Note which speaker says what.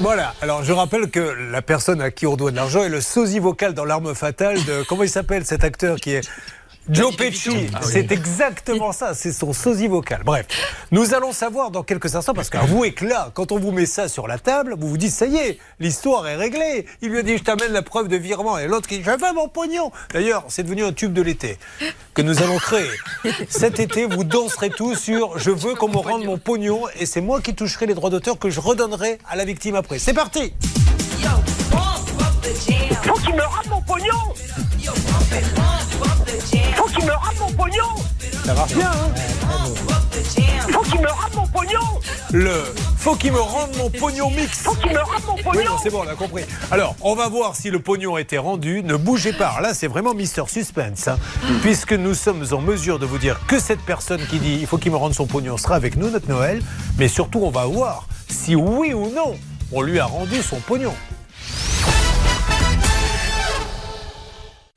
Speaker 1: Voilà, alors je rappelle que la personne à qui on doit de l'argent est le sosie vocal dans l'arme fatale de. Comment il s'appelle cet acteur qui est. Joe Pesci,
Speaker 2: Ah
Speaker 1: c'est exactement ça, c'est son sosie vocal. Bref, nous allons savoir dans quelques instants, parce qu'avouez que là, quand on vous met ça sur la table, vous vous dites, ça y est, l'histoire est réglée. Il lui a dit, je t'amène la preuve de virement. Et l'autre qui dit, veux mon pognon. D'ailleurs, c'est devenu un tube de l'été que nous allons créer. Cet été, vous danserez tous sur, je veux qu'on me rende mon pognon, et c'est moi qui toucherai les droits d'auteur que je redonnerai à la victime après. C'est parti Ça marche bien, hein
Speaker 3: Faut qu'il me rende mon pognon
Speaker 1: Le faut qu'il me rende mon pognon mix.
Speaker 3: Faut qu'il me rende mon
Speaker 1: Oui,
Speaker 3: pognon
Speaker 1: non, c'est bon, on a compris. Alors, on va voir si le pognon a été rendu. Ne bougez pas. Alors Là, c'est vraiment Mister Suspense. hein. puisque nous sommes en mesure de vous dire que cette personne qui dit il faut qu'il me rende son pognon sera avec nous, notre Noël. Mais surtout, on va voir si oui ou non on lui a rendu son pognon.